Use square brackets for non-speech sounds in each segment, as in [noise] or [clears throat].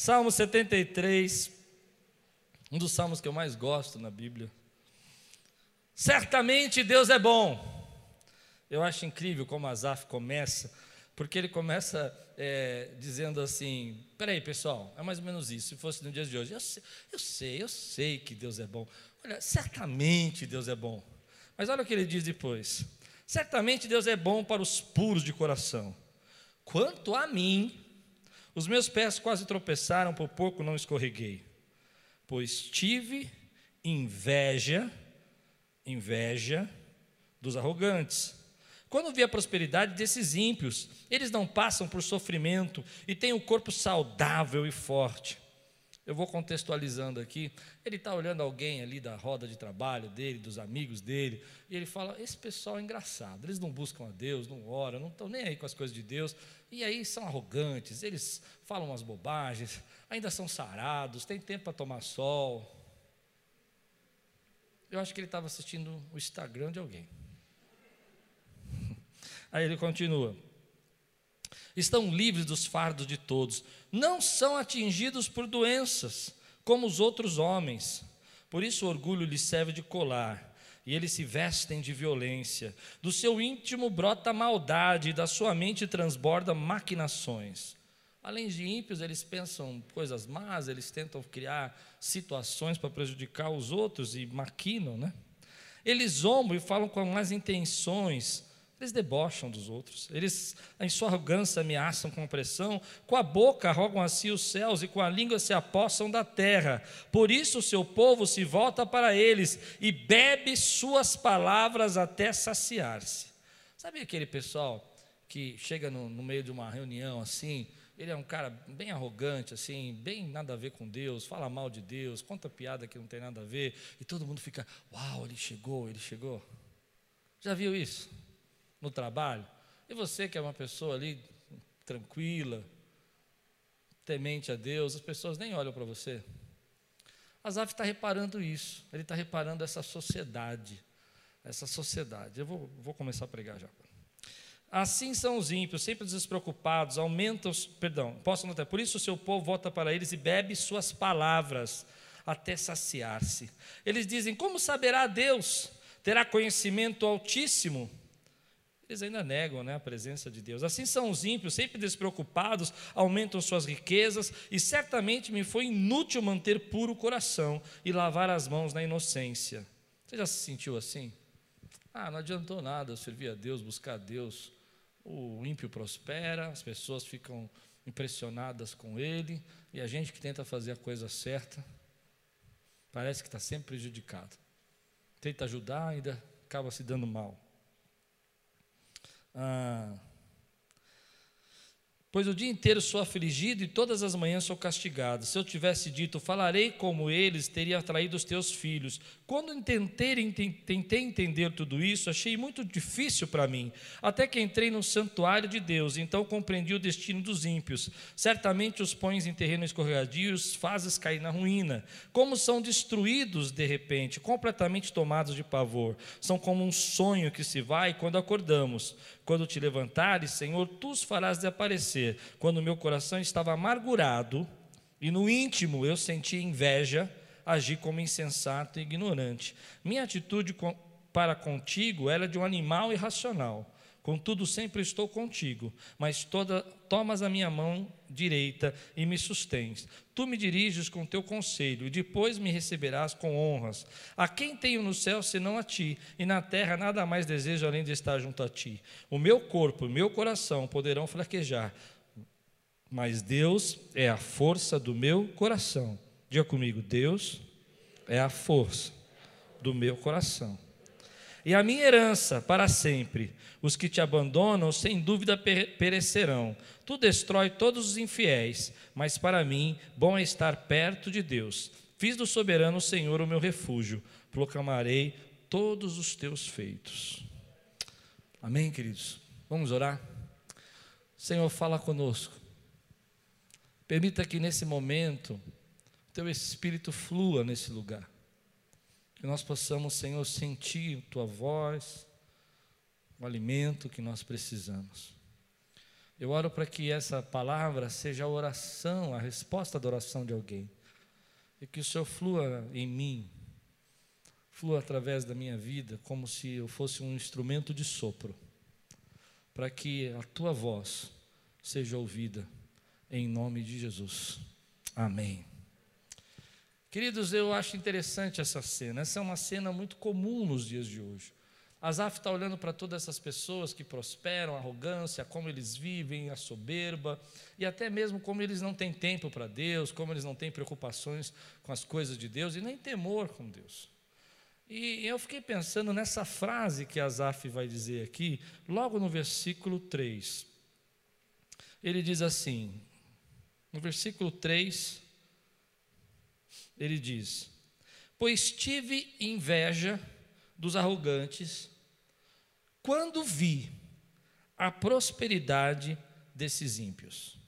Salmo 73, um dos salmos que eu mais gosto na Bíblia. Certamente Deus é bom. Eu acho incrível como Asaf começa, porque ele começa é, dizendo assim: peraí, pessoal, é mais ou menos isso. Se fosse no dia de hoje, eu sei, eu sei, eu sei que Deus é bom. Olha, certamente Deus é bom. Mas olha o que ele diz depois: certamente Deus é bom para os puros de coração. Quanto a mim, os meus pés quase tropeçaram, por pouco não escorreguei, pois tive inveja, inveja dos arrogantes quando vê a prosperidade desses ímpios, eles não passam por sofrimento e têm o um corpo saudável e forte. Eu vou contextualizando aqui. Ele está olhando alguém ali da roda de trabalho dele, dos amigos dele, e ele fala: Esse pessoal é engraçado, eles não buscam a Deus, não oram, não estão nem aí com as coisas de Deus, e aí são arrogantes, eles falam umas bobagens, ainda são sarados, tem tempo para tomar sol. Eu acho que ele estava assistindo o Instagram de alguém. [laughs] Aí ele continua: estão livres dos fardos de todos, não são atingidos por doenças, como os outros homens. Por isso o orgulho lhes serve de colar, e eles se vestem de violência. Do seu íntimo brota maldade, e da sua mente transborda maquinações. Além de ímpios, eles pensam coisas más, eles tentam criar situações para prejudicar os outros e maquinam, né? Eles zombam e falam com más intenções, eles debocham dos outros, eles, em sua arrogância, ameaçam com opressão, com a boca rogam a si os céus e com a língua se apossam da terra. Por isso o seu povo se volta para eles e bebe suas palavras até saciar-se. Sabe aquele pessoal que chega no, no meio de uma reunião assim, ele é um cara bem arrogante, assim, bem nada a ver com Deus, fala mal de Deus, conta piada que não tem nada a ver, e todo mundo fica, uau, ele chegou, ele chegou. Já viu isso? No trabalho, e você que é uma pessoa ali tranquila, temente a Deus, as pessoas nem olham para você. Asaf está reparando isso, ele está reparando essa sociedade, essa sociedade. Eu vou, vou começar a pregar já. Assim são os ímpios, sempre despreocupados, aumentam, perdão, posso notar, por isso o seu povo volta para eles e bebe suas palavras até saciar-se. Eles dizem: Como saberá Deus? Terá conhecimento altíssimo? Eles ainda negam né, a presença de Deus. Assim são os ímpios, sempre despreocupados, aumentam suas riquezas, e certamente me foi inútil manter puro o coração e lavar as mãos na inocência. Você já se sentiu assim? Ah, não adiantou nada servir a Deus, buscar a Deus. O ímpio prospera, as pessoas ficam impressionadas com ele, e a gente que tenta fazer a coisa certa, parece que está sempre prejudicado. Tenta ajudar, ainda acaba se dando mal. Ah, Pois o dia inteiro sou afligido e todas as manhãs sou castigado. Se eu tivesse dito, falarei como eles, teria atraído os teus filhos. Quando tentei, tentei entender tudo isso, achei muito difícil para mim. Até que entrei no santuário de Deus, então compreendi o destino dos ímpios. Certamente os pões em terreno escorregadio, os fazes cair na ruína. Como são destruídos de repente, completamente tomados de pavor. São como um sonho que se vai quando acordamos. Quando te levantares, Senhor, tu os farás desaparecer. Quando meu coração estava amargurado e no íntimo eu sentia inveja, agi como insensato e ignorante. Minha atitude para contigo era de um animal irracional. Contudo, sempre estou contigo, mas toda, tomas a minha mão direita e me sustens. Tu me diriges com teu conselho, e depois me receberás com honras. A quem tenho no céu senão a ti, e na terra nada mais desejo além de estar junto a ti. O meu corpo e o meu coração poderão fraquejar, mas Deus é a força do meu coração. Diga comigo: Deus é a força do meu coração e a minha herança para sempre. Os que te abandonam, sem dúvida, perecerão. Tu destrói todos os infiéis, mas para mim, bom é estar perto de Deus. Fiz do soberano Senhor o meu refúgio, proclamarei todos os teus feitos. Amém, queridos? Vamos orar? Senhor, fala conosco. Permita que nesse momento, teu espírito flua nesse lugar. Que nós possamos, Senhor, sentir tua voz, o alimento que nós precisamos. Eu oro para que essa palavra seja a oração, a resposta da oração de alguém. E que o Senhor flua em mim, flua através da minha vida, como se eu fosse um instrumento de sopro, para que a tua voz seja ouvida, em nome de Jesus. Amém. Queridos, eu acho interessante essa cena. Essa é uma cena muito comum nos dias de hoje. Asaf está olhando para todas essas pessoas que prosperam, a arrogância, como eles vivem, a soberba, e até mesmo como eles não têm tempo para Deus, como eles não têm preocupações com as coisas de Deus e nem temor com Deus. E eu fiquei pensando nessa frase que Asaf vai dizer aqui, logo no versículo 3. Ele diz assim, no versículo 3, ele diz: Pois tive inveja dos arrogantes quando vi a prosperidade desses ímpios.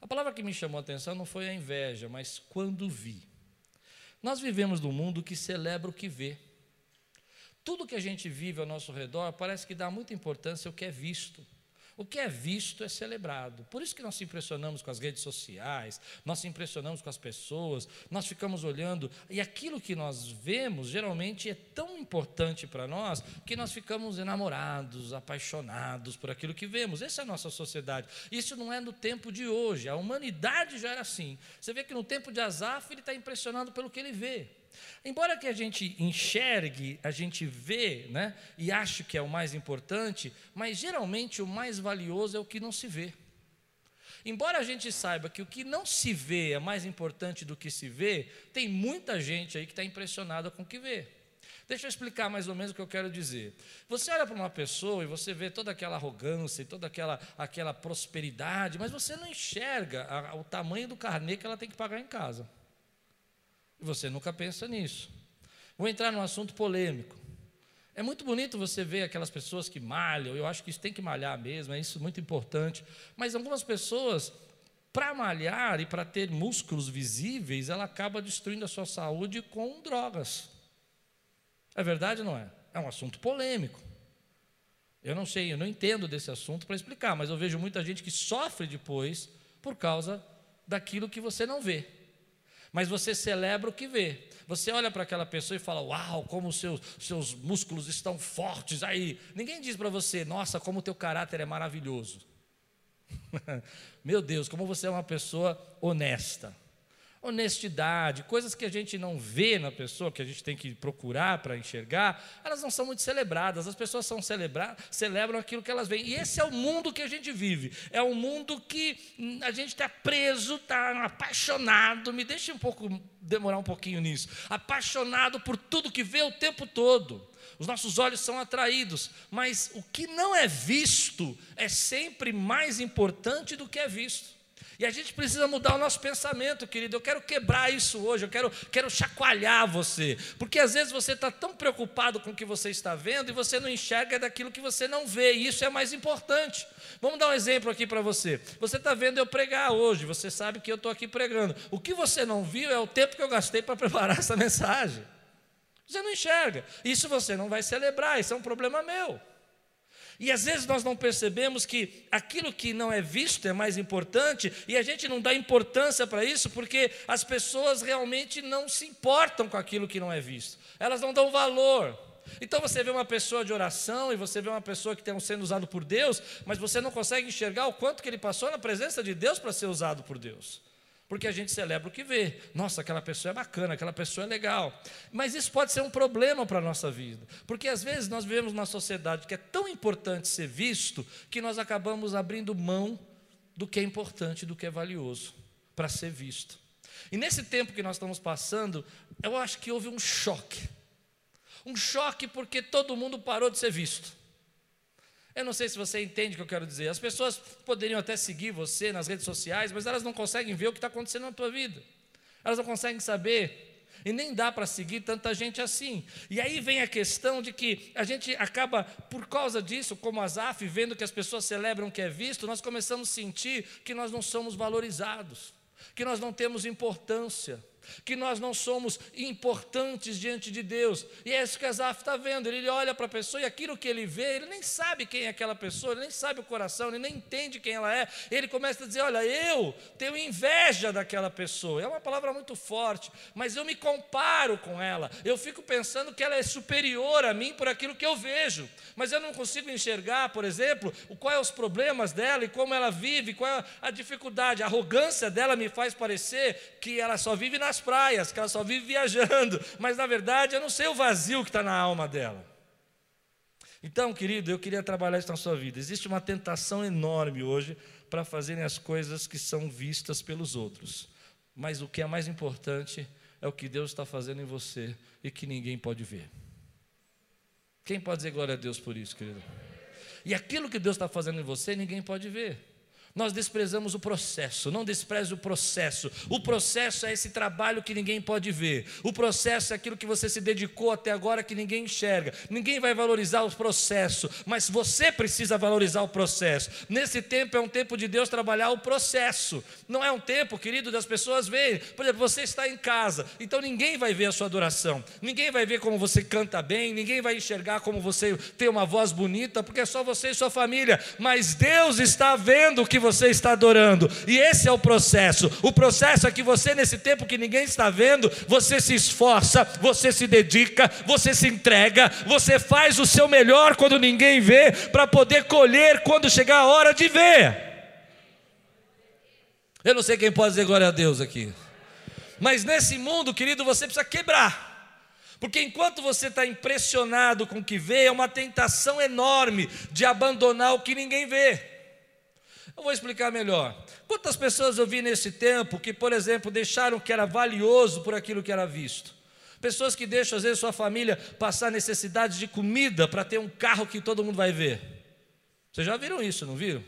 A palavra que me chamou a atenção não foi a inveja, mas quando vi. Nós vivemos num mundo que celebra o que vê. Tudo que a gente vive ao nosso redor parece que dá muita importância ao que é visto. O que é visto é celebrado. Por isso que nós se impressionamos com as redes sociais, nós se impressionamos com as pessoas, nós ficamos olhando, e aquilo que nós vemos geralmente é tão importante para nós que nós ficamos enamorados, apaixonados por aquilo que vemos. Essa é a nossa sociedade. Isso não é no tempo de hoje, a humanidade já era assim. Você vê que no tempo de Azaf ele está impressionado pelo que ele vê. Embora que a gente enxergue, a gente vê, né, e ache que é o mais importante, mas geralmente o mais valioso é o que não se vê. Embora a gente saiba que o que não se vê é mais importante do que se vê, tem muita gente aí que está impressionada com o que vê. Deixa eu explicar mais ou menos o que eu quero dizer. Você olha para uma pessoa e você vê toda aquela arrogância e toda aquela, aquela prosperidade, mas você não enxerga a, o tamanho do carnê que ela tem que pagar em casa. E você nunca pensa nisso. Vou entrar num assunto polêmico. É muito bonito você ver aquelas pessoas que malham, eu acho que isso tem que malhar mesmo, é isso muito importante. Mas algumas pessoas, para malhar e para ter músculos visíveis, ela acaba destruindo a sua saúde com drogas. É verdade ou não é? É um assunto polêmico. Eu não sei, eu não entendo desse assunto para explicar, mas eu vejo muita gente que sofre depois por causa daquilo que você não vê mas você celebra o que vê. Você olha para aquela pessoa e fala: Uau, como os seus, seus músculos estão fortes aí. Ninguém diz para você: Nossa, como o teu caráter é maravilhoso. [laughs] Meu Deus, como você é uma pessoa honesta honestidade, coisas que a gente não vê na pessoa, que a gente tem que procurar para enxergar, elas não são muito celebradas. As pessoas são celebrar, celebram aquilo que elas veem. E esse é o mundo que a gente vive. É um mundo que a gente está preso, está apaixonado. Me deixe um pouco demorar um pouquinho nisso. Apaixonado por tudo que vê o tempo todo. Os nossos olhos são atraídos, mas o que não é visto é sempre mais importante do que é visto. E a gente precisa mudar o nosso pensamento, querido. Eu quero quebrar isso hoje, eu quero, quero chacoalhar você. Porque às vezes você está tão preocupado com o que você está vendo e você não enxerga daquilo que você não vê, e isso é mais importante. Vamos dar um exemplo aqui para você. Você está vendo eu pregar hoje, você sabe que eu estou aqui pregando. O que você não viu é o tempo que eu gastei para preparar essa [laughs] mensagem. Você não enxerga. Isso você não vai celebrar, isso é um problema meu. E às vezes nós não percebemos que aquilo que não é visto é mais importante, e a gente não dá importância para isso porque as pessoas realmente não se importam com aquilo que não é visto, elas não dão valor. Então você vê uma pessoa de oração e você vê uma pessoa que está sendo usado por Deus, mas você não consegue enxergar o quanto que ele passou na presença de Deus para ser usado por Deus porque a gente celebra o que vê. Nossa, aquela pessoa é bacana, aquela pessoa é legal. Mas isso pode ser um problema para a nossa vida, porque às vezes nós vivemos numa sociedade que é tão importante ser visto que nós acabamos abrindo mão do que é importante, do que é valioso, para ser visto. E nesse tempo que nós estamos passando, eu acho que houve um choque. Um choque porque todo mundo parou de ser visto. Eu não sei se você entende o que eu quero dizer. As pessoas poderiam até seguir você nas redes sociais, mas elas não conseguem ver o que está acontecendo na tua vida. Elas não conseguem saber. E nem dá para seguir tanta gente assim. E aí vem a questão de que a gente acaba, por causa disso, como Azaf, vendo que as pessoas celebram o que é visto, nós começamos a sentir que nós não somos valorizados, que nós não temos importância. Que nós não somos importantes diante de Deus. E é isso que Asaf está vendo. Ele olha para a pessoa e aquilo que ele vê, ele nem sabe quem é aquela pessoa, ele nem sabe o coração, ele nem entende quem ela é. Ele começa a dizer: Olha, eu tenho inveja daquela pessoa. É uma palavra muito forte, mas eu me comparo com ela. Eu fico pensando que ela é superior a mim por aquilo que eu vejo, mas eu não consigo enxergar, por exemplo, quais são os problemas dela e como ela vive, qual é a dificuldade. A arrogância dela me faz parecer que ela só vive nas praias, que ela só vive viajando, mas na verdade eu não sei o vazio que está na alma dela. Então, querido, eu queria trabalhar isso na sua vida. Existe uma tentação enorme hoje para fazerem as coisas que são vistas pelos outros. Mas o que é mais importante é o que Deus está fazendo em você e que ninguém pode ver. Quem pode dizer glória a Deus por isso, querido? E aquilo que Deus está fazendo em você, ninguém pode ver. Nós desprezamos o processo, não despreze o processo. O processo é esse trabalho que ninguém pode ver. O processo é aquilo que você se dedicou até agora que ninguém enxerga. Ninguém vai valorizar o processo, mas você precisa valorizar o processo. Nesse tempo é um tempo de Deus trabalhar o processo. Não é um tempo, querido, das pessoas verem. Por exemplo, você está em casa, então ninguém vai ver a sua adoração. Ninguém vai ver como você canta bem, ninguém vai enxergar como você tem uma voz bonita, porque é só você e sua família. Mas Deus está vendo que você está adorando. E esse é o processo. O processo é que você, nesse tempo que ninguém está vendo, você se esforça, você se dedica, você se entrega, você faz o seu melhor quando ninguém vê, para poder colher quando chegar a hora de ver. Eu não sei quem pode dizer glória a Deus aqui. Mas nesse mundo, querido, você precisa quebrar. Porque enquanto você está impressionado com o que vê, é uma tentação enorme de abandonar o que ninguém vê. Eu vou explicar melhor. Quantas pessoas eu vi nesse tempo que, por exemplo, deixaram que era valioso por aquilo que era visto? Pessoas que deixam, às vezes, sua família passar necessidade de comida para ter um carro que todo mundo vai ver. Vocês já viram isso, não viram?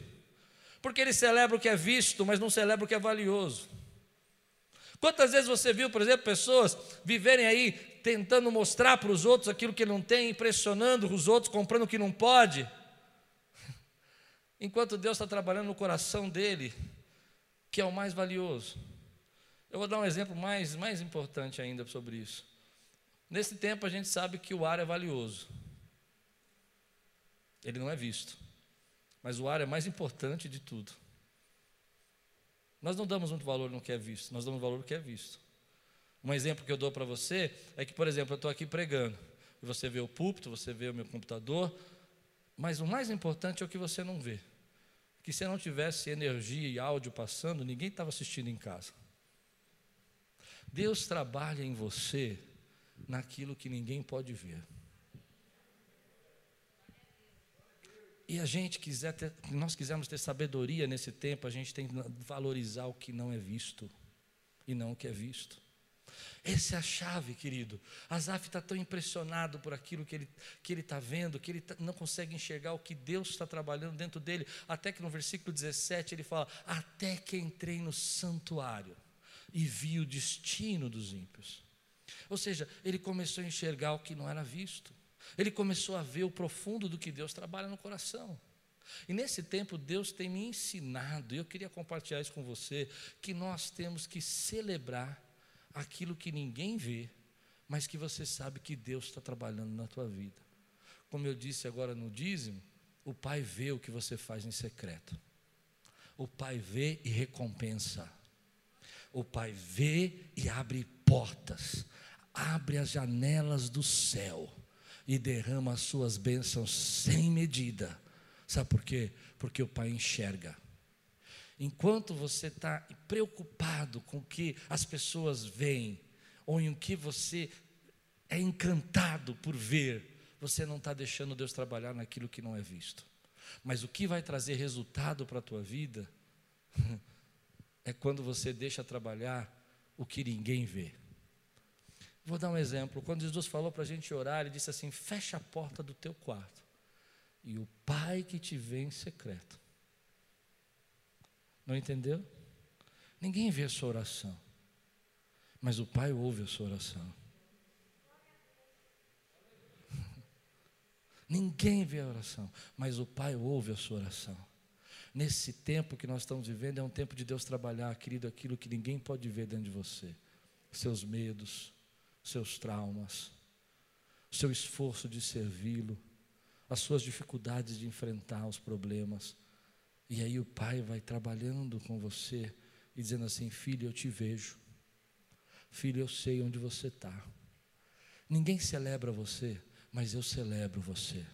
Porque eles celebram o que é visto, mas não celebram o que é valioso. Quantas vezes você viu, por exemplo, pessoas viverem aí tentando mostrar para os outros aquilo que não tem, impressionando os outros, comprando o que não pode? Enquanto Deus está trabalhando no coração dele, que é o mais valioso. Eu vou dar um exemplo mais, mais importante ainda sobre isso. Nesse tempo a gente sabe que o ar é valioso. Ele não é visto. Mas o ar é mais importante de tudo. Nós não damos muito valor no que é visto, nós damos valor no que é visto. Um exemplo que eu dou para você é que, por exemplo, eu estou aqui pregando, e você vê o púlpito, você vê o meu computador, mas o mais importante é o que você não vê que se não tivesse energia e áudio passando, ninguém estava assistindo em casa. Deus trabalha em você naquilo que ninguém pode ver. E a gente quiser ter, nós quisermos ter sabedoria nesse tempo, a gente tem que valorizar o que não é visto e não o que é visto. Essa é a chave, querido. Asaf está tão impressionado por aquilo que ele que ele está vendo, que ele tá, não consegue enxergar o que Deus está trabalhando dentro dele. Até que no versículo 17 ele fala: Até que entrei no santuário e vi o destino dos ímpios. Ou seja, ele começou a enxergar o que não era visto. Ele começou a ver o profundo do que Deus trabalha no coração. E nesse tempo Deus tem me ensinado, e eu queria compartilhar isso com você, que nós temos que celebrar aquilo que ninguém vê, mas que você sabe que Deus está trabalhando na tua vida. Como eu disse agora no dízimo, o Pai vê o que você faz em secreto. O Pai vê e recompensa. O Pai vê e abre portas, abre as janelas do céu e derrama as suas bênçãos sem medida. Sabe por quê? Porque o Pai enxerga. Enquanto você está preocupado com o que as pessoas veem, ou em o que você é encantado por ver, você não está deixando Deus trabalhar naquilo que não é visto. Mas o que vai trazer resultado para a tua vida [laughs] é quando você deixa trabalhar o que ninguém vê. Vou dar um exemplo. Quando Jesus falou para a gente orar, ele disse assim: fecha a porta do teu quarto, e o Pai que te vê em secreto não entendeu? Ninguém vê a sua oração, mas o Pai ouve a sua oração. [laughs] Ninguém vê a oração, mas o Pai ouve a sua oração. Nesse tempo que nós estamos vivendo, é um tempo de Deus trabalhar, querido, aquilo que ninguém pode ver dentro de você. seus medos, seus traumas, seu esforço de servi-lo, as suas dificuldades de enfrentar os problemas. E aí o pai vai trabalhando com você e dizendo assim: Filho, eu te vejo. Filho, eu sei onde você está. Ninguém celebra você, mas eu celebro você.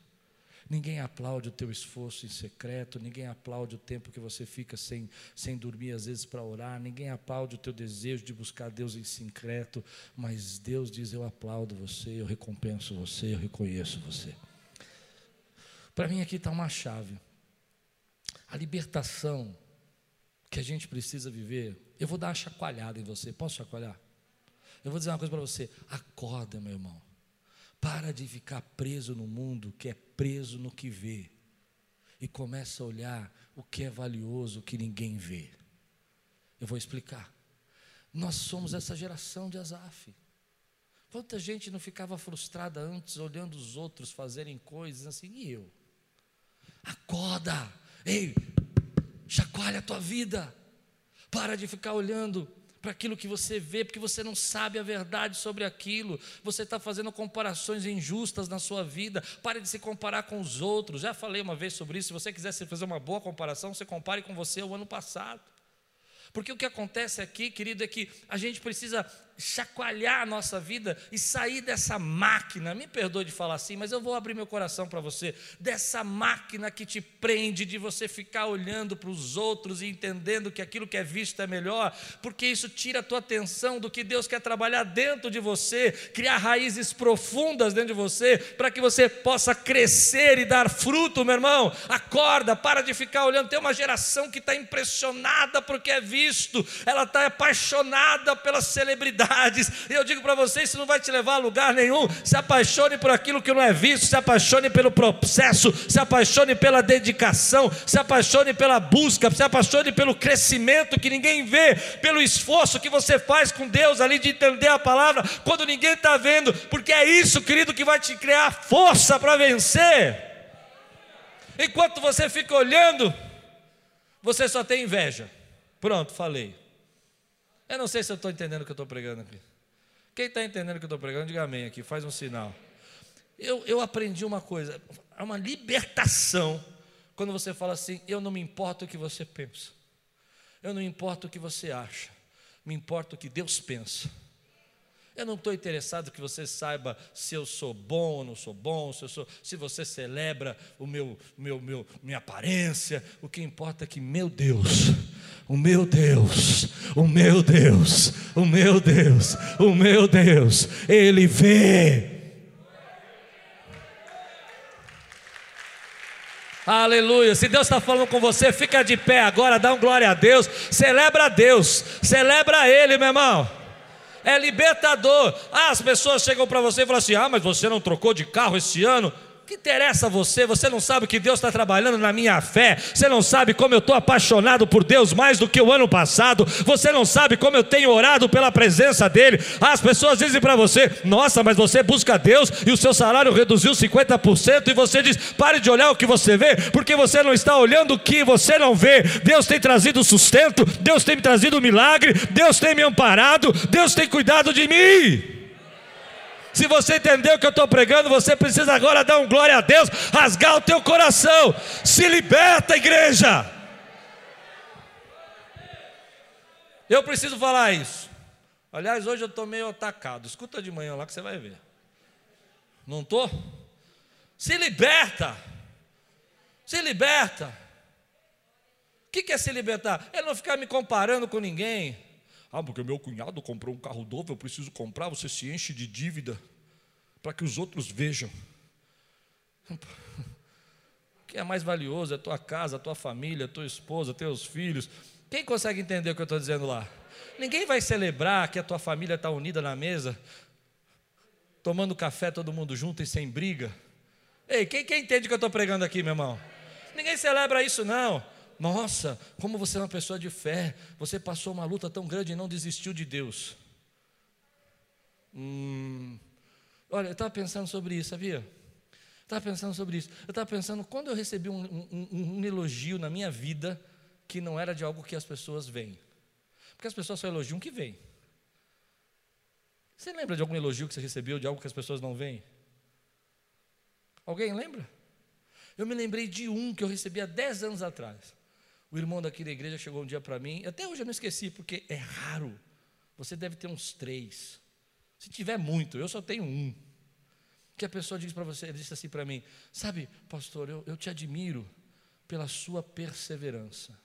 Ninguém aplaude o teu esforço em secreto, ninguém aplaude o tempo que você fica sem, sem dormir às vezes para orar, ninguém aplaude o teu desejo de buscar Deus em secreto, mas Deus diz: Eu aplaudo você, eu recompenso você, eu reconheço você. Para mim aqui está uma chave. A libertação que a gente precisa viver, eu vou dar uma chacoalhada em você. Posso chacoalhar? Eu vou dizer uma coisa para você: acorda, meu irmão. Para de ficar preso no mundo que é preso no que vê. E começa a olhar o que é valioso, que ninguém vê. Eu vou explicar. Nós somos essa geração de Azaf. Quanta gente não ficava frustrada antes, olhando os outros fazerem coisas assim, e eu? Acorda! Ei, chacoalha a tua vida. Para de ficar olhando para aquilo que você vê, porque você não sabe a verdade sobre aquilo, você está fazendo comparações injustas na sua vida, pare de se comparar com os outros. Já falei uma vez sobre isso. Se você quiser fazer uma boa comparação, você compare com você o ano passado. Porque o que acontece aqui, querido, é que a gente precisa chacoalhar a nossa vida e sair dessa máquina, me perdoe de falar assim, mas eu vou abrir meu coração para você, dessa máquina que te prende de você ficar olhando para os outros e entendendo que aquilo que é visto é melhor, porque isso tira a tua atenção do que Deus quer trabalhar dentro de você, criar raízes profundas dentro de você, para que você possa crescer e dar fruto, meu irmão. Acorda, para de ficar olhando. Tem uma geração que está impressionada porque é visto, ela está apaixonada pela celebridade verdades. E eu digo para vocês: isso não vai te levar a lugar nenhum. Se apaixone por aquilo que não é visto, se apaixone pelo processo, se apaixone pela dedicação, se apaixone pela busca, se apaixone pelo crescimento que ninguém vê, pelo esforço que você faz com Deus ali de entender a palavra quando ninguém está vendo, porque é isso, querido, que vai te criar força para vencer. Enquanto você fica olhando, você só tem inveja. Pronto, falei. Eu não sei se eu estou entendendo o que eu estou pregando aqui. Quem está entendendo o que eu estou pregando, diga amém aqui, faz um sinal. Eu, eu aprendi uma coisa, é uma libertação quando você fala assim: eu não me importo o que você pensa, eu não importo o que você acha, me importa o que Deus pensa. Eu não estou interessado que você saiba se eu sou bom ou não sou bom, se, sou, se você celebra o meu, meu, meu, minha aparência. O que importa é que meu Deus, o meu Deus, o meu Deus, o meu Deus, o meu Deus, Ele vê. Aleluia. Se Deus está falando com você, fica de pé agora, dá um glória a Deus, celebra a Deus, celebra Ele, meu irmão é libertador. Ah, as pessoas chegam para você e falam assim: ah, mas você não trocou de carro esse ano? Que interessa a você? Você não sabe que Deus está trabalhando na minha fé. Você não sabe como eu estou apaixonado por Deus mais do que o ano passado. Você não sabe como eu tenho orado pela presença dEle. As pessoas dizem para você: Nossa, mas você busca Deus e o seu salário reduziu 50%. E você diz: Pare de olhar o que você vê, porque você não está olhando o que você não vê. Deus tem trazido sustento, Deus tem me trazido milagre, Deus tem me amparado, Deus tem cuidado de mim. Se você entendeu o que eu estou pregando, você precisa agora dar um glória a Deus, rasgar o teu coração. Se liberta, igreja. Eu preciso falar isso. Aliás, hoje eu estou meio atacado. Escuta de manhã lá que você vai ver. Não estou? Se liberta. Se liberta. O que é se libertar? É não ficar me comparando com ninguém. Ah, porque meu cunhado comprou um carro novo, eu preciso comprar. Você se enche de dívida para que os outros vejam. O [laughs] que é mais valioso é a tua casa, a tua família, a tua esposa, teus filhos. Quem consegue entender o que eu estou dizendo lá? Ninguém vai celebrar que a tua família está unida na mesa, tomando café todo mundo junto e sem briga. Ei, quem, quem entende o que eu estou pregando aqui, meu irmão? Ninguém celebra isso, não. Nossa, como você é uma pessoa de fé, você passou uma luta tão grande e não desistiu de Deus. Hum, olha, eu estava pensando sobre isso, sabia? Estava pensando sobre isso. Eu estava pensando quando eu recebi um, um, um, elogio na minha vida que não era de algo que as pessoas veem. Porque as pessoas só elogiam o que vem. Você lembra de algum elogio que você recebeu de algo que as pessoas não veem? Alguém lembra? Eu me lembrei de um que eu recebi há 10 anos atrás. O irmão daqui da igreja chegou um dia para mim, até hoje eu não esqueci, porque é raro. Você deve ter uns três. Se tiver muito, eu só tenho um. Que a pessoa diz para você, disse assim para mim: Sabe, pastor, eu, eu te admiro pela sua perseverança.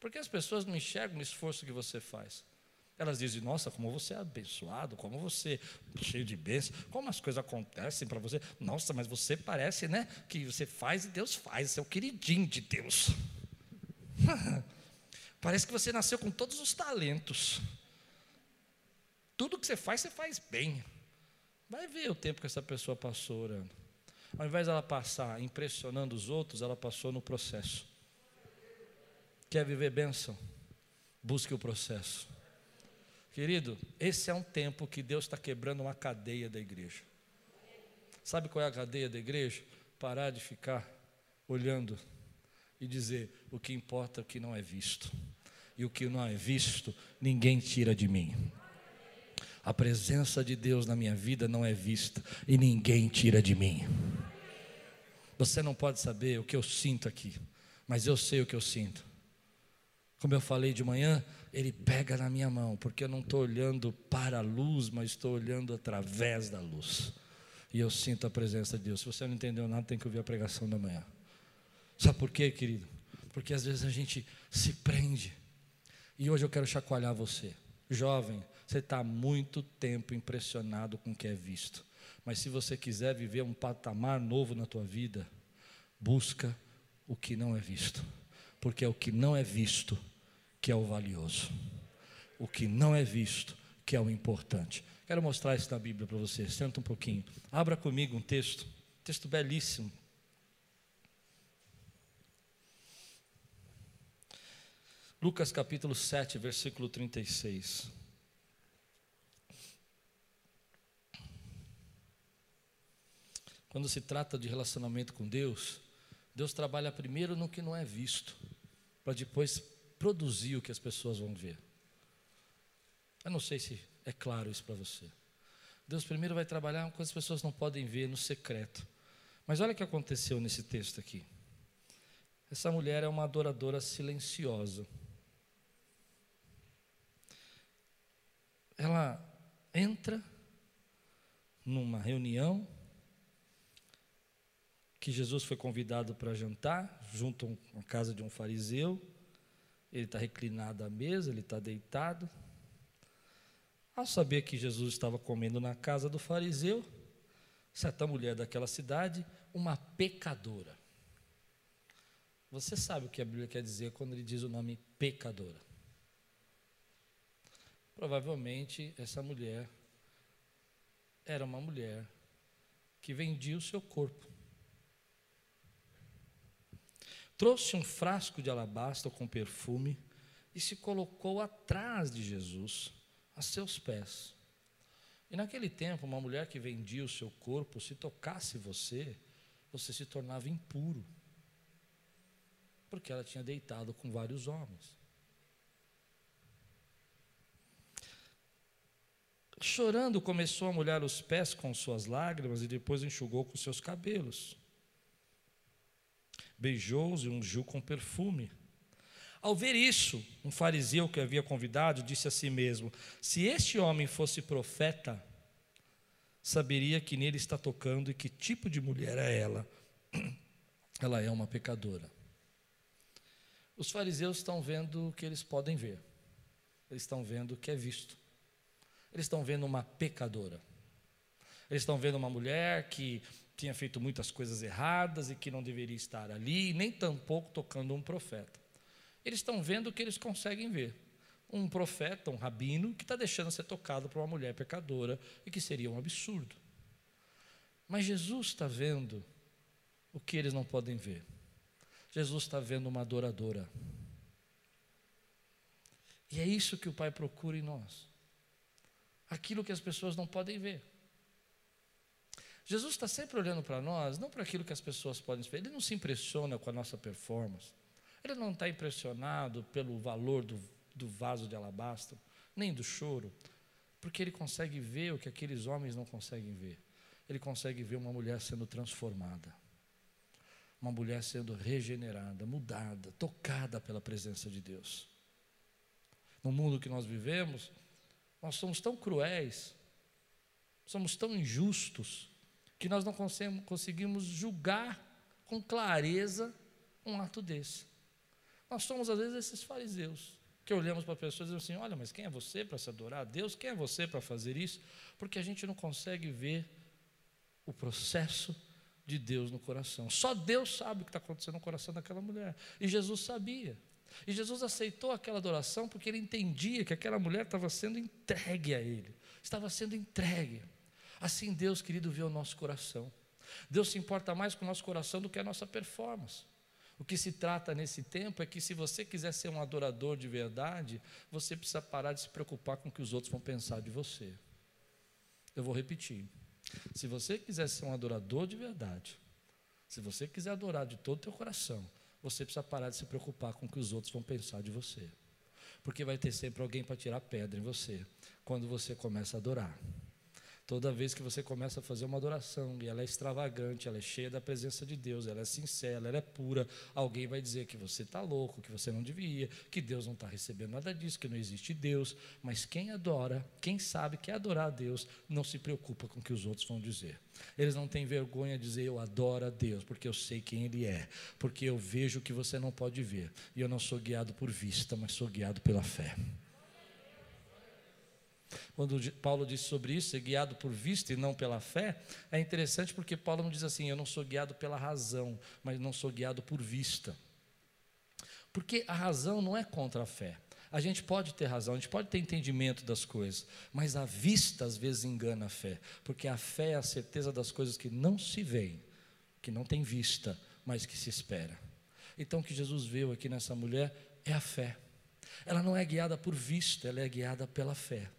Porque as pessoas não enxergam o esforço que você faz. Elas dizem, nossa, como você é abençoado, como você é cheio de bênçãos, como as coisas acontecem para você. Nossa, mas você parece, né, que você faz e Deus faz, você é o queridinho de Deus. [laughs] parece que você nasceu com todos os talentos. Tudo que você faz, você faz bem. Vai ver o tempo que essa pessoa passou orando. Ao invés dela passar impressionando os outros, ela passou no processo. Quer viver bênção? Busque o processo. Querido, esse é um tempo que Deus está quebrando uma cadeia da igreja. Sabe qual é a cadeia da igreja? Parar de ficar olhando e dizer: o que importa é o que não é visto, e o que não é visto, ninguém tira de mim. A presença de Deus na minha vida não é vista e ninguém tira de mim. Você não pode saber o que eu sinto aqui, mas eu sei o que eu sinto. Como eu falei de manhã, ele pega na minha mão, porque eu não estou olhando para a luz, mas estou olhando através da luz. E eu sinto a presença de Deus. Se você não entendeu nada, tem que ouvir a pregação da manhã. Sabe por quê, querido? Porque às vezes a gente se prende. E hoje eu quero chacoalhar você. Jovem, você está há muito tempo impressionado com o que é visto. Mas se você quiser viver um patamar novo na tua vida, busca o que não é visto. Porque é o que não é visto que é o valioso. O que não é visto, que é o importante. Quero mostrar isso na Bíblia para você. Senta um pouquinho. Abra comigo um texto, texto belíssimo. Lucas capítulo 7, versículo 36. Quando se trata de relacionamento com Deus, Deus trabalha primeiro no que não é visto, para depois produzir o que as pessoas vão ver. Eu não sei se é claro isso para você. Deus primeiro vai trabalhar com as pessoas não podem ver no secreto. Mas olha o que aconteceu nesse texto aqui. Essa mulher é uma adoradora silenciosa. Ela entra numa reunião que Jesus foi convidado para jantar, junto à casa de um fariseu ele está reclinado à mesa, ele está deitado. Ao saber que Jesus estava comendo na casa do fariseu, certa mulher daquela cidade, uma pecadora. Você sabe o que a Bíblia quer dizer quando ele diz o nome pecadora? Provavelmente essa mulher era uma mulher que vendia o seu corpo trouxe um frasco de alabastro com perfume e se colocou atrás de Jesus, a seus pés. E naquele tempo, uma mulher que vendia o seu corpo, se tocasse você, você se tornava impuro, porque ela tinha deitado com vários homens. Chorando, começou a molhar os pés com suas lágrimas e depois enxugou com seus cabelos beijou-os e ungiu com perfume. Ao ver isso, um fariseu que havia convidado disse a si mesmo: Se este homem fosse profeta, saberia que nele está tocando e que tipo de mulher é ela. [clears throat] Ela é uma pecadora. Os fariseus estão vendo o que eles podem ver, eles estão vendo o que é visto, eles estão vendo uma pecadora, eles estão vendo uma mulher que tinha feito muitas coisas erradas e que não deveria estar ali, nem tampouco tocando um profeta. Eles estão vendo o que eles conseguem ver. Um profeta, um rabino, que está deixando ser tocado por uma mulher pecadora e que seria um absurdo. Mas Jesus está vendo o que eles não podem ver. Jesus está vendo uma adoradora. E é isso que o Pai procura em nós. Aquilo que as pessoas não podem ver. Jesus está sempre olhando para nós, não para aquilo que as pessoas podem ver. Ele não se impressiona com a nossa performance. Ele não está impressionado pelo valor do, do vaso de alabastro nem do choro, porque ele consegue ver o que aqueles homens não conseguem ver. Ele consegue ver uma mulher sendo transformada, uma mulher sendo regenerada, mudada, tocada pela presença de Deus. No mundo que nós vivemos, nós somos tão cruéis, somos tão injustos, que nós não conseguimos julgar com clareza um ato desse. Nós somos, às vezes, esses fariseus, que olhamos para pessoas e dizemos assim: olha, mas quem é você para se adorar a Deus? Quem é você para fazer isso? Porque a gente não consegue ver o processo de Deus no coração. Só Deus sabe o que está acontecendo no coração daquela mulher. E Jesus sabia. E Jesus aceitou aquela adoração porque ele entendia que aquela mulher estava sendo entregue a ele, estava sendo entregue. Assim Deus, querido, vê o nosso coração. Deus se importa mais com o nosso coração do que a nossa performance. O que se trata nesse tempo é que se você quiser ser um adorador de verdade, você precisa parar de se preocupar com o que os outros vão pensar de você. Eu vou repetir. Se você quiser ser um adorador de verdade, se você quiser adorar de todo o teu coração, você precisa parar de se preocupar com o que os outros vão pensar de você. Porque vai ter sempre alguém para tirar pedra em você quando você começa a adorar. Toda vez que você começa a fazer uma adoração e ela é extravagante, ela é cheia da presença de Deus, ela é sincera, ela é pura, alguém vai dizer que você está louco, que você não devia, que Deus não está recebendo nada disso, que não existe Deus. Mas quem adora, quem sabe que adorar a Deus, não se preocupa com o que os outros vão dizer. Eles não têm vergonha de dizer eu adoro a Deus, porque eu sei quem Ele é, porque eu vejo o que você não pode ver. E eu não sou guiado por vista, mas sou guiado pela fé. Quando Paulo diz sobre isso, ser guiado por vista e não pela fé, é interessante porque Paulo não diz assim: eu não sou guiado pela razão, mas não sou guiado por vista. Porque a razão não é contra a fé. A gente pode ter razão, a gente pode ter entendimento das coisas, mas a vista às vezes engana a fé, porque a fé é a certeza das coisas que não se veem, que não tem vista, mas que se espera. Então o que Jesus viu aqui nessa mulher é a fé. Ela não é guiada por vista, ela é guiada pela fé.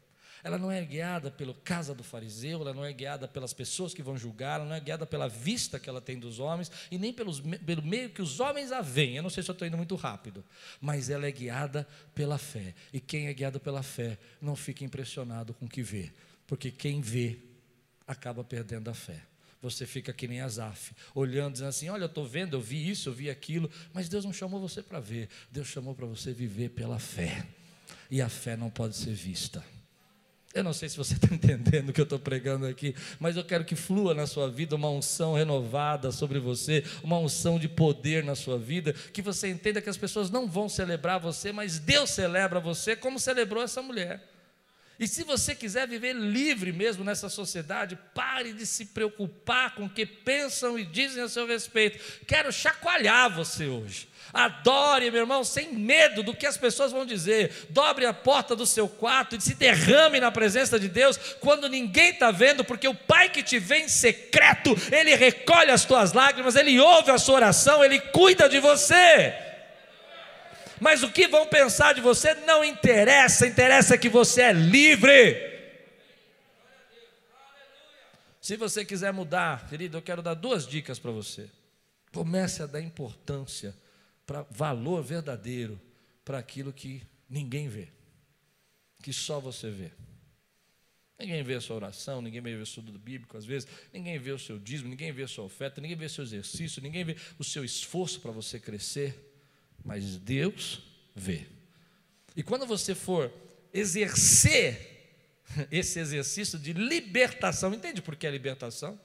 Ela não é guiada pela casa do fariseu, ela não é guiada pelas pessoas que vão julgar, ela não é guiada pela vista que ela tem dos homens e nem pelos, pelo meio que os homens a veem. Eu não sei se eu estou indo muito rápido, mas ela é guiada pela fé. E quem é guiado pela fé não fica impressionado com o que vê, porque quem vê acaba perdendo a fé. Você fica que nem Azaf, olhando, dizendo assim: Olha, eu estou vendo, eu vi isso, eu vi aquilo, mas Deus não chamou você para ver, Deus chamou para você viver pela fé. E a fé não pode ser vista. Eu não sei se você está [laughs] entendendo o que eu estou pregando aqui, mas eu quero que flua na sua vida uma unção renovada sobre você, uma unção de poder na sua vida, que você entenda que as pessoas não vão celebrar você, mas Deus celebra você como celebrou essa mulher. E se você quiser viver livre mesmo nessa sociedade, pare de se preocupar com o que pensam e dizem a seu respeito. Quero chacoalhar você hoje. Adore, meu irmão, sem medo do que as pessoas vão dizer. Dobre a porta do seu quarto e se derrame na presença de Deus quando ninguém está vendo, porque o Pai que te vê em secreto, Ele recolhe as tuas lágrimas, Ele ouve a sua oração, Ele cuida de você. Mas o que vão pensar de você não interessa, interessa que você é livre. Se você quiser mudar, querido, eu quero dar duas dicas para você. Comece a dar importância para valor verdadeiro para aquilo que ninguém vê, que só você vê. Ninguém vê a sua oração, ninguém vê o estudo bíblico, às vezes, ninguém vê o seu dízimo, ninguém vê a sua oferta, ninguém vê o seu exercício, ninguém vê o seu esforço para você crescer, mas Deus vê. E quando você for exercer [laughs] esse exercício de libertação, entende por que é libertação?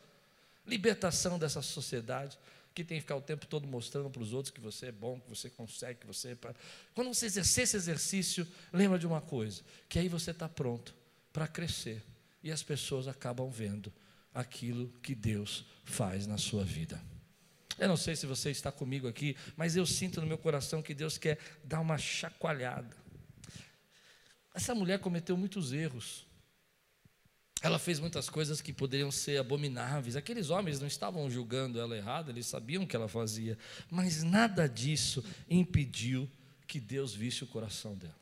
Libertação dessa sociedade, que tem que ficar o tempo todo mostrando para os outros que você é bom, que você consegue, que você. É Quando você exercer esse exercício, lembra de uma coisa: que aí você está pronto para crescer e as pessoas acabam vendo aquilo que Deus faz na sua vida. Eu não sei se você está comigo aqui, mas eu sinto no meu coração que Deus quer dar uma chacoalhada. Essa mulher cometeu muitos erros. Ela fez muitas coisas que poderiam ser abomináveis. Aqueles homens não estavam julgando ela errada, eles sabiam o que ela fazia. Mas nada disso impediu que Deus visse o coração dela.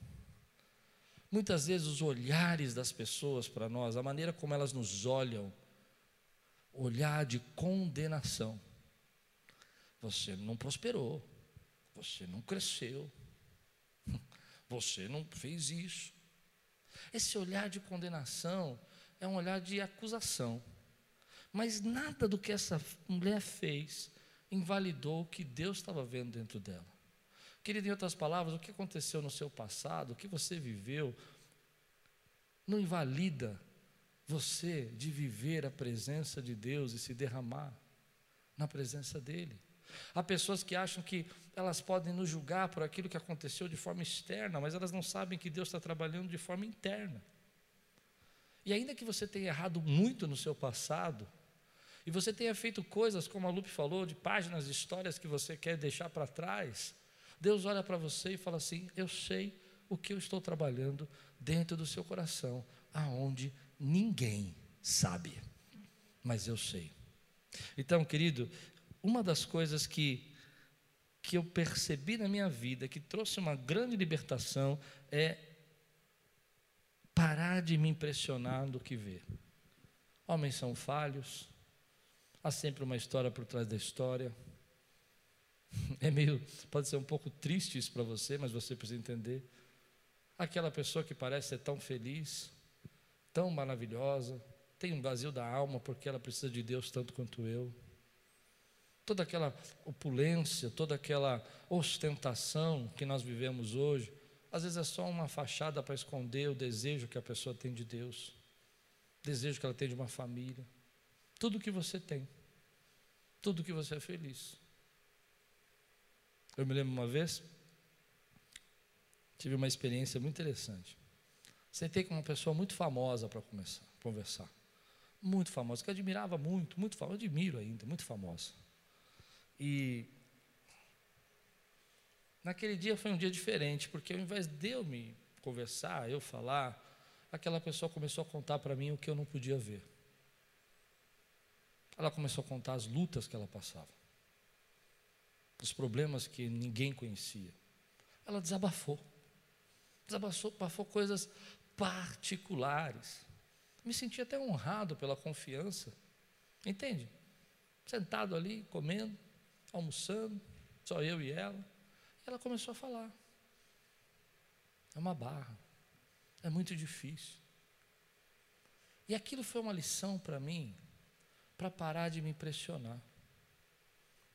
Muitas vezes os olhares das pessoas para nós, a maneira como elas nos olham, olhar de condenação. Você não prosperou, você não cresceu, [laughs] você não fez isso. Esse olhar de condenação é um olhar de acusação. Mas nada do que essa mulher fez invalidou o que Deus estava vendo dentro dela. Querido, em outras palavras, o que aconteceu no seu passado, o que você viveu, não invalida você de viver a presença de Deus e se derramar na presença dEle. Há pessoas que acham que elas podem nos julgar por aquilo que aconteceu de forma externa, mas elas não sabem que Deus está trabalhando de forma interna. E ainda que você tenha errado muito no seu passado, e você tenha feito coisas, como a Lupe falou, de páginas de histórias que você quer deixar para trás, Deus olha para você e fala assim: Eu sei o que eu estou trabalhando dentro do seu coração, aonde ninguém sabe, mas eu sei. Então, querido, uma das coisas que que eu percebi na minha vida, que trouxe uma grande libertação, é parar de me impressionar do que ver. Homens são falhos, há sempre uma história por trás da história. [laughs] É meio, pode ser um pouco triste isso para você, mas você precisa entender. Aquela pessoa que parece ser tão feliz, tão maravilhosa, tem um vazio da alma porque ela precisa de Deus tanto quanto eu. Toda aquela opulência, toda aquela ostentação que nós vivemos hoje, às vezes é só uma fachada para esconder o desejo que a pessoa tem de Deus, desejo que ela tem de uma família. Tudo que você tem, tudo que você é feliz. Eu me lembro uma vez, tive uma experiência muito interessante. Sentei com uma pessoa muito famosa para começar, conversar. Muito famosa, que eu admirava muito, muito famosa, admiro ainda, muito famosa. E naquele dia foi um dia diferente, porque ao invés de eu me conversar, eu falar, aquela pessoa começou a contar para mim o que eu não podia ver. Ela começou a contar as lutas que ela passava, os problemas que ninguém conhecia. Ela desabafou, desabafou, coisas particulares. Me senti até honrado pela confiança. Entende? Sentado ali, comendo, almoçando, só eu e ela. E ela começou a falar. É uma barra. É muito difícil. E aquilo foi uma lição para mim, para parar de me impressionar.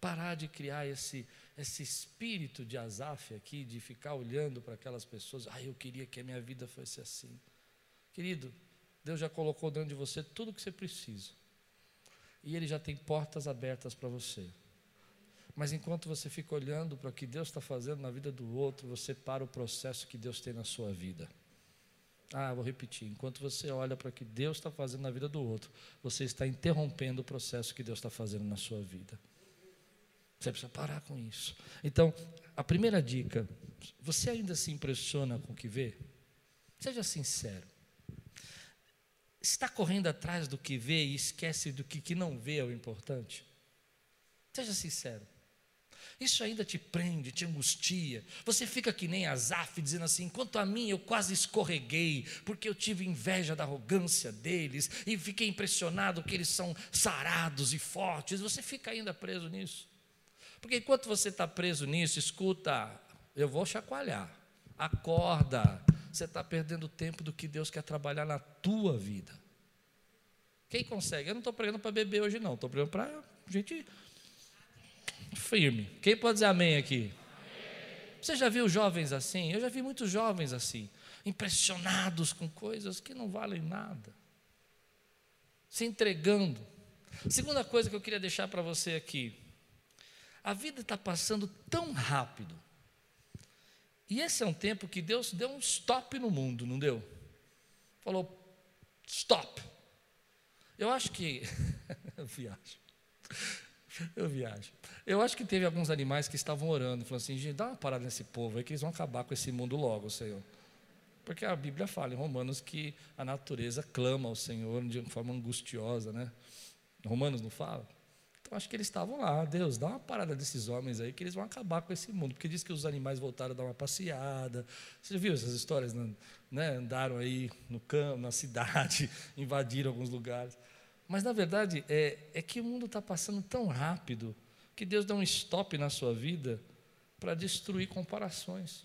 Parar de criar esse, esse espírito de Azaf aqui, de ficar olhando para aquelas pessoas, ah, eu queria que a minha vida fosse assim. Querido, Deus já colocou dentro de você tudo o que você precisa. E Ele já tem portas abertas para você. Mas enquanto você fica olhando para o que Deus está fazendo na vida do outro, você para o processo que Deus tem na sua vida. Ah, vou repetir. Enquanto você olha para o que Deus está fazendo na vida do outro, você está interrompendo o processo que Deus está fazendo na sua vida. Você precisa parar com isso. Então, a primeira dica: você ainda se impressiona com o que vê? Seja sincero. Está correndo atrás do que vê e esquece do que, que não vê é o importante? Seja sincero. Isso ainda te prende, te angustia. Você fica que nem Azaf, dizendo assim: quanto a mim, eu quase escorreguei, porque eu tive inveja da arrogância deles e fiquei impressionado que eles são sarados e fortes. Você fica ainda preso nisso. Porque enquanto você está preso nisso, escuta, eu vou chacoalhar, acorda. Você está perdendo tempo do que Deus quer trabalhar na tua vida. Quem consegue? Eu não estou pregando para beber hoje, não. Estou pregando para gente firme. Quem pode dizer amém aqui? Amém. Você já viu jovens assim? Eu já vi muitos jovens assim, impressionados com coisas que não valem nada, se entregando. Segunda coisa que eu queria deixar para você aqui: a vida está passando tão rápido. E esse é um tempo que Deus deu um stop no mundo, não deu? Falou, stop. Eu acho que. [laughs] viajo. Eu viajo. Eu acho que teve alguns animais que estavam orando, falando assim: dá uma parada nesse povo aí, que eles vão acabar com esse mundo logo, Senhor. Porque a Bíblia fala em Romanos que a natureza clama ao Senhor de forma angustiosa, né? Romanos não fala? Então acho que eles estavam lá, Deus, dá uma parada desses homens aí que eles vão acabar com esse mundo, porque diz que os animais voltaram a dar uma passeada. Você viu essas histórias, né? Andaram aí no campo, na cidade, [laughs] invadiram alguns lugares. Mas na verdade é, é que o mundo está passando tão rápido que Deus dá um stop na sua vida para destruir comparações.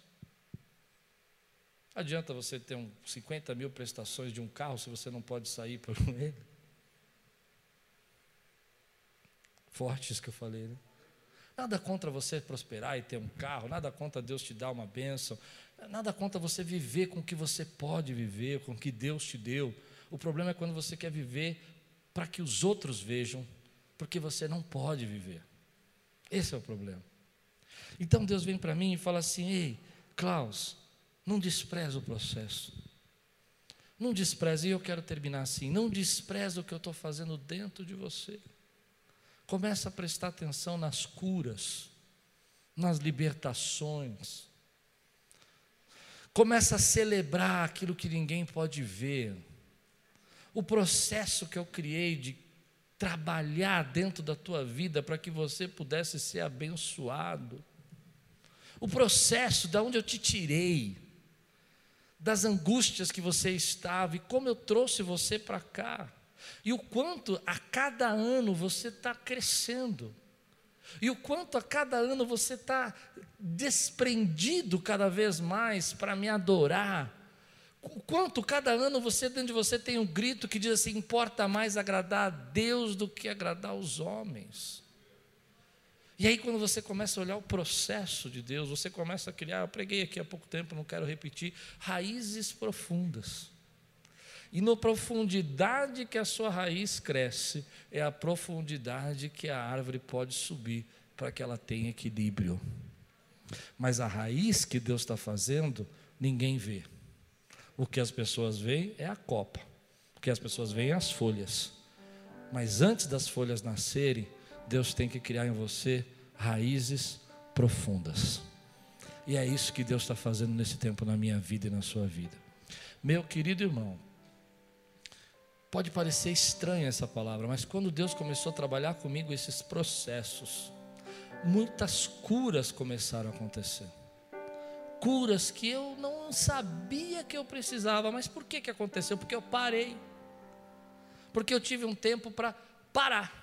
Adianta você ter um 50 mil prestações de um carro se você não pode sair por [laughs] ele? Forte isso que eu falei, né? Nada contra você prosperar e ter um carro, nada contra Deus te dar uma bênção, nada contra você viver com o que você pode viver, com o que Deus te deu. O problema é quando você quer viver para que os outros vejam, porque você não pode viver. Esse é o problema. Então Deus vem para mim e fala assim: Ei, Klaus, não despreza o processo. Não despreze, e eu quero terminar assim: não despreza o que eu estou fazendo dentro de você. Começa a prestar atenção nas curas, nas libertações. Começa a celebrar aquilo que ninguém pode ver. O processo que eu criei de trabalhar dentro da tua vida para que você pudesse ser abençoado. O processo da onde eu te tirei, das angústias que você estava e como eu trouxe você para cá. E o quanto a cada ano você está crescendo. E o quanto a cada ano você está desprendido cada vez mais para me adorar. O quanto cada ano você, dentro de você, tem um grito que diz assim: importa mais agradar a Deus do que agradar os homens. E aí, quando você começa a olhar o processo de Deus, você começa a criar, eu preguei aqui há pouco tempo, não quero repetir, raízes profundas. E na profundidade que a sua raiz cresce, é a profundidade que a árvore pode subir para que ela tenha equilíbrio. Mas a raiz que Deus está fazendo, ninguém vê. O que as pessoas veem é a copa, o que as pessoas veem é as folhas. Mas antes das folhas nascerem, Deus tem que criar em você raízes profundas. E é isso que Deus está fazendo nesse tempo na minha vida e na sua vida. Meu querido irmão, Pode parecer estranha essa palavra, mas quando Deus começou a trabalhar comigo esses processos, muitas curas começaram a acontecer. Curas que eu não sabia que eu precisava, mas por que, que aconteceu? Porque eu parei. Porque eu tive um tempo para parar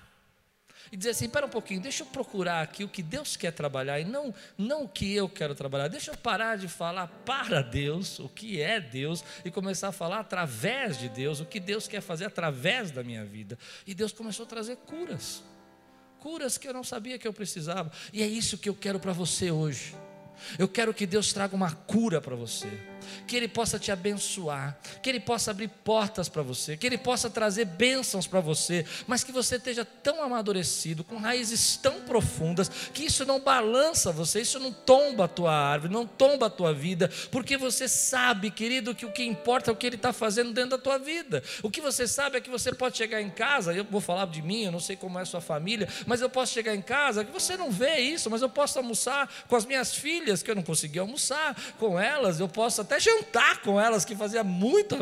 e dizer assim: espera um pouquinho, deixa eu procurar aqui o que Deus quer trabalhar e não, não o que eu quero trabalhar. Deixa eu parar de falar para Deus o que é Deus e começar a falar através de Deus o que Deus quer fazer através da minha vida. E Deus começou a trazer curas, curas que eu não sabia que eu precisava. E é isso que eu quero para você hoje. Eu quero que Deus traga uma cura para você que Ele possa te abençoar, que Ele possa abrir portas para você, que Ele possa trazer bênçãos para você, mas que você esteja tão amadurecido, com raízes tão profundas, que isso não balança você, isso não tomba a tua árvore, não tomba a tua vida, porque você sabe, querido, que o que importa é o que Ele está fazendo dentro da tua vida. O que você sabe é que você pode chegar em casa, eu vou falar de mim, eu não sei como é a sua família, mas eu posso chegar em casa, que você não vê isso, mas eu posso almoçar com as minhas filhas, que eu não consegui almoçar com elas, eu posso até jantar com elas, que fazia muito,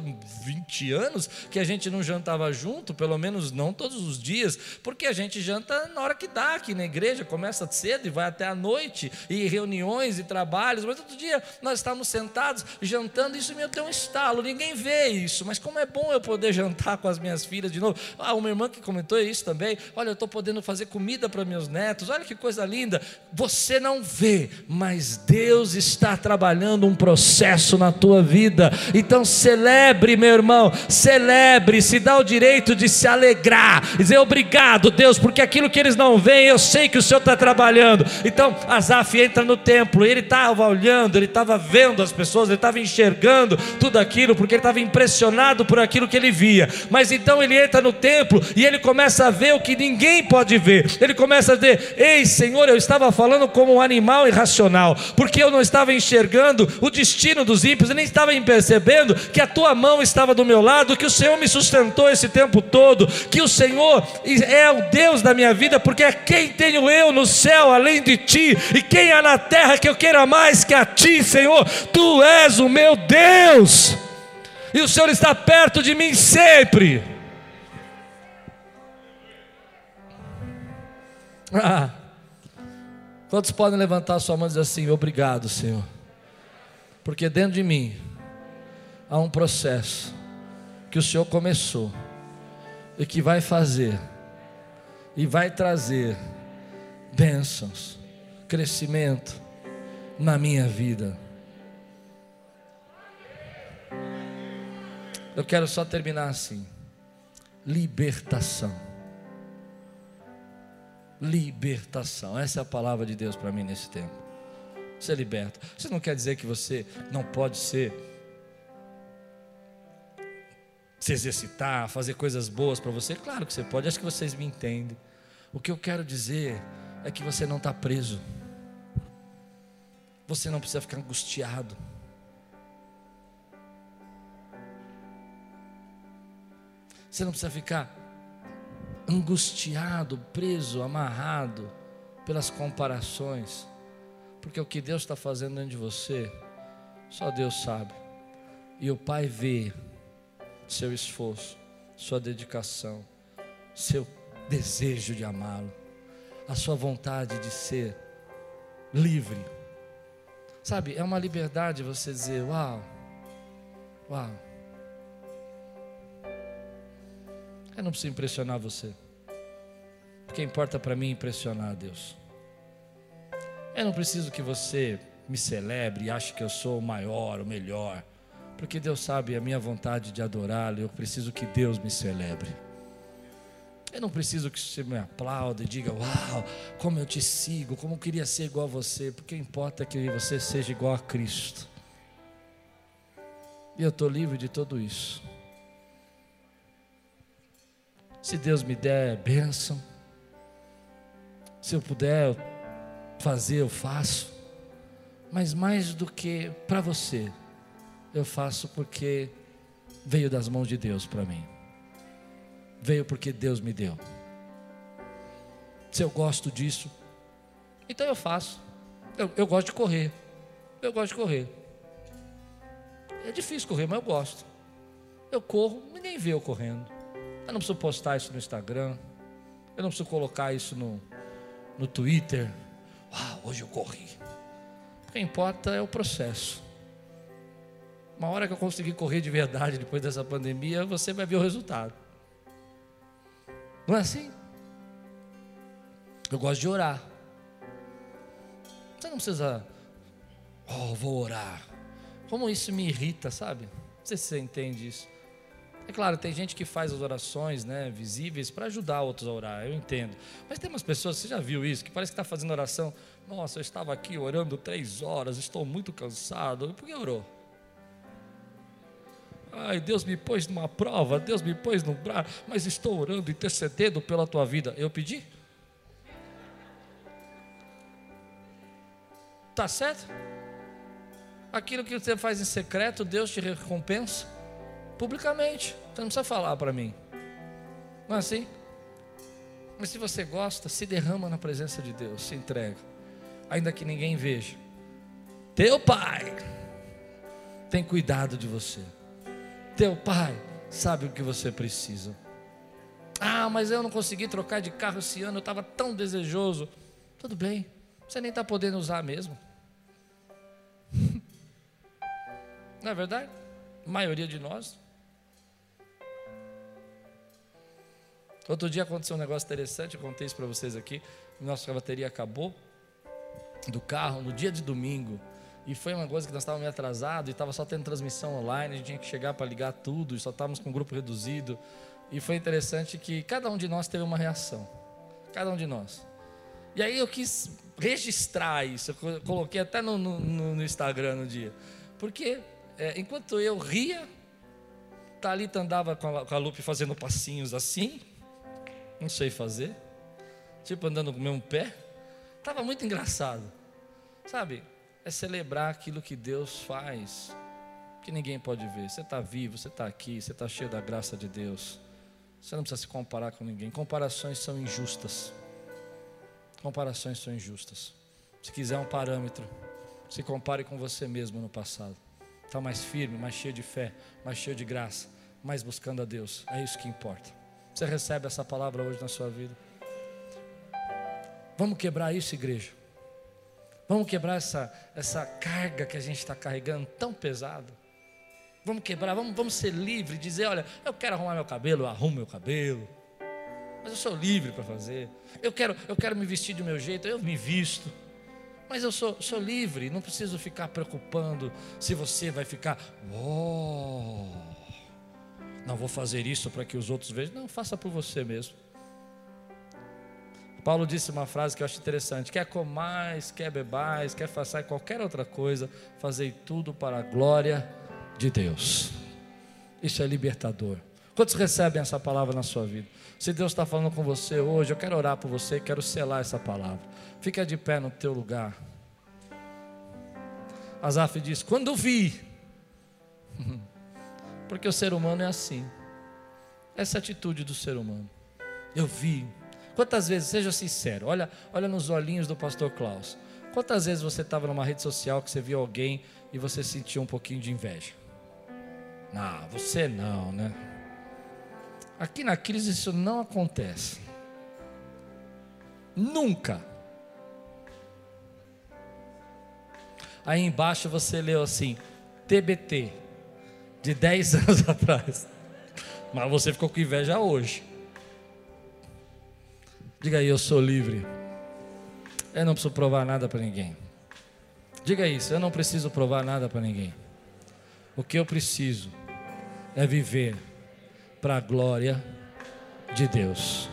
20 anos, que a gente não jantava junto, pelo menos não todos os dias, porque a gente janta na hora que dá aqui na igreja, começa cedo e vai até a noite, e reuniões e trabalhos, mas outro dia nós estávamos sentados jantando, isso me deu um estalo, ninguém vê isso, mas como é bom eu poder jantar com as minhas filhas de novo. Ah, uma irmã que comentou isso também, olha, eu estou podendo fazer comida para meus netos, olha que coisa linda. Você não vê, mas Deus está trabalhando um processo na tua vida. Então celebre, meu irmão, celebre, se dá o direito de se alegrar, dizer obrigado, Deus, porque aquilo que eles não veem, eu sei que o Senhor está trabalhando. Então Asaf entra no templo, ele estava olhando, ele estava vendo as pessoas, ele estava enxergando tudo aquilo, porque ele estava impressionado por aquilo que ele via. Mas então ele entra no templo e ele começa a ver o que ninguém pode ver. Ele começa a dizer: Ei, Senhor, eu estava falando como um animal irracional, porque eu não estava enxergando o destino dos eu nem estava percebendo que a tua mão estava do meu lado, que o Senhor me sustentou esse tempo todo, que o Senhor é o Deus da minha vida, porque é quem tenho eu no céu além de ti, e quem há na terra que eu queira mais que a ti, Senhor, tu és o meu Deus, e o Senhor está perto de mim sempre. Ah, quantos podem levantar sua mão e dizer assim: Obrigado, Senhor porque dentro de mim há um processo que o Senhor começou e que vai fazer e vai trazer bênçãos, crescimento na minha vida. Eu quero só terminar assim. Libertação. Libertação. Essa é a palavra de Deus para mim nesse tempo. Ser liberto. Isso não quer dizer que você não pode ser se exercitar, fazer coisas boas para você. Claro que você pode. Acho que vocês me entendem. O que eu quero dizer é que você não está preso. Você não precisa ficar angustiado. Você não precisa ficar angustiado, preso, amarrado pelas comparações, porque o que Deus está fazendo dentro de você, só Deus sabe. E o Pai vê seu esforço, sua dedicação, seu desejo de amá-lo, a sua vontade de ser livre. Sabe, é uma liberdade você dizer: Uau, uau, Eu não preciso impressionar você. O que importa para mim é impressionar a Deus. Eu não preciso que você me celebre e ache que eu sou o maior, o melhor. Porque Deus sabe a minha vontade de adorá-lo. Eu preciso que Deus me celebre. Eu não preciso que você me aplaude e diga, uau, como eu te sigo, como eu queria ser igual a você. Porque importa é que você seja igual a Cristo. E eu estou livre de tudo isso. Se Deus me der bênção, se eu puder fazer, eu faço. Mas mais do que para você, eu faço porque veio das mãos de Deus para mim. Veio porque Deus me deu. Se eu gosto disso, então eu faço. Eu, eu gosto de correr. Eu gosto de correr. É difícil correr, mas eu gosto. Eu corro, ninguém vê eu correndo. Eu não preciso postar isso no Instagram. Eu não preciso colocar isso no, no Twitter. Ah, hoje eu corri. O que importa é o processo. Uma hora que eu conseguir correr de verdade depois dessa pandemia, você vai ver o resultado. Não é assim? Eu gosto de orar. Você não precisa, oh, vou orar. Como isso me irrita, sabe? Não sei se você entende isso. É claro, tem gente que faz as orações né, visíveis para ajudar outros a orar, eu entendo. Mas tem umas pessoas, você já viu isso, que parece que está fazendo oração. Nossa, eu estava aqui orando três horas, estou muito cansado. Por que orou? Ai, Deus me pôs numa prova, Deus me pôs no braço, mas estou orando, intercedendo pela tua vida. Eu pedi? Tá certo? Aquilo que você faz em secreto, Deus te recompensa publicamente. Você não precisa falar para mim. Não é assim? Mas se você gosta, se derrama na presença de Deus, se entrega, ainda que ninguém veja. Teu pai tem cuidado de você. Teu pai sabe o que você precisa. Ah, mas eu não consegui trocar de carro esse ano, eu estava tão desejoso. Tudo bem, você nem está podendo usar mesmo. [laughs] Não é verdade? A maioria de nós. Outro dia aconteceu um negócio interessante, eu contei isso para vocês aqui. Nossa bateria acabou do carro no dia de domingo. E foi uma coisa que nós estávamos meio atrasados e estava só tendo transmissão online, a gente tinha que chegar para ligar tudo, e só estávamos com um grupo reduzido. E foi interessante que cada um de nós teve uma reação. Cada um de nós. E aí eu quis registrar isso, eu coloquei até no, no, no Instagram no dia. Porque é, enquanto eu ria, Thalita andava com a, com a Lupe fazendo passinhos assim, não sei fazer, tipo andando com o mesmo pé. Estava muito engraçado, sabe? É celebrar aquilo que Deus faz, que ninguém pode ver. Você está vivo, você está aqui, você está cheio da graça de Deus. Você não precisa se comparar com ninguém. Comparações são injustas. Comparações são injustas. Se quiser um parâmetro, se compare com você mesmo no passado. Está mais firme, mais cheio de fé, mais cheio de graça, mais buscando a Deus. É isso que importa. Você recebe essa palavra hoje na sua vida? Vamos quebrar isso, igreja. Vamos quebrar essa, essa carga que a gente está carregando tão pesada. Vamos quebrar, vamos, vamos ser livres, dizer: olha, eu quero arrumar meu cabelo, eu arrumo meu cabelo. Mas eu sou livre para fazer. Eu quero, eu quero me vestir do meu jeito, eu me visto. Mas eu sou, sou livre, não preciso ficar preocupando se você vai ficar. Oh, Não vou fazer isso para que os outros vejam. Não, faça por você mesmo. Paulo disse uma frase que eu acho interessante: quer comais, quer bebais, quer façar qualquer outra coisa, fazei tudo para a glória de Deus. Isso é libertador. Quantos recebem essa palavra na sua vida? Se Deus está falando com você hoje, eu quero orar por você, quero selar essa palavra. Fica de pé no teu lugar. Asaf diz: Quando vi, [laughs] porque o ser humano é assim, essa atitude do ser humano. Eu vi. Quantas vezes, seja sincero, olha, olha nos olhinhos do pastor Klaus. Quantas vezes você estava numa rede social que você viu alguém e você sentiu um pouquinho de inveja? Não, você não, né? Aqui na crise isso não acontece. Nunca. Aí embaixo você leu assim, TBT, de 10 [laughs] anos atrás. Mas você ficou com inveja hoje. Diga aí, eu sou livre. Eu não preciso provar nada para ninguém. Diga isso, eu não preciso provar nada para ninguém. O que eu preciso é viver para a glória de Deus.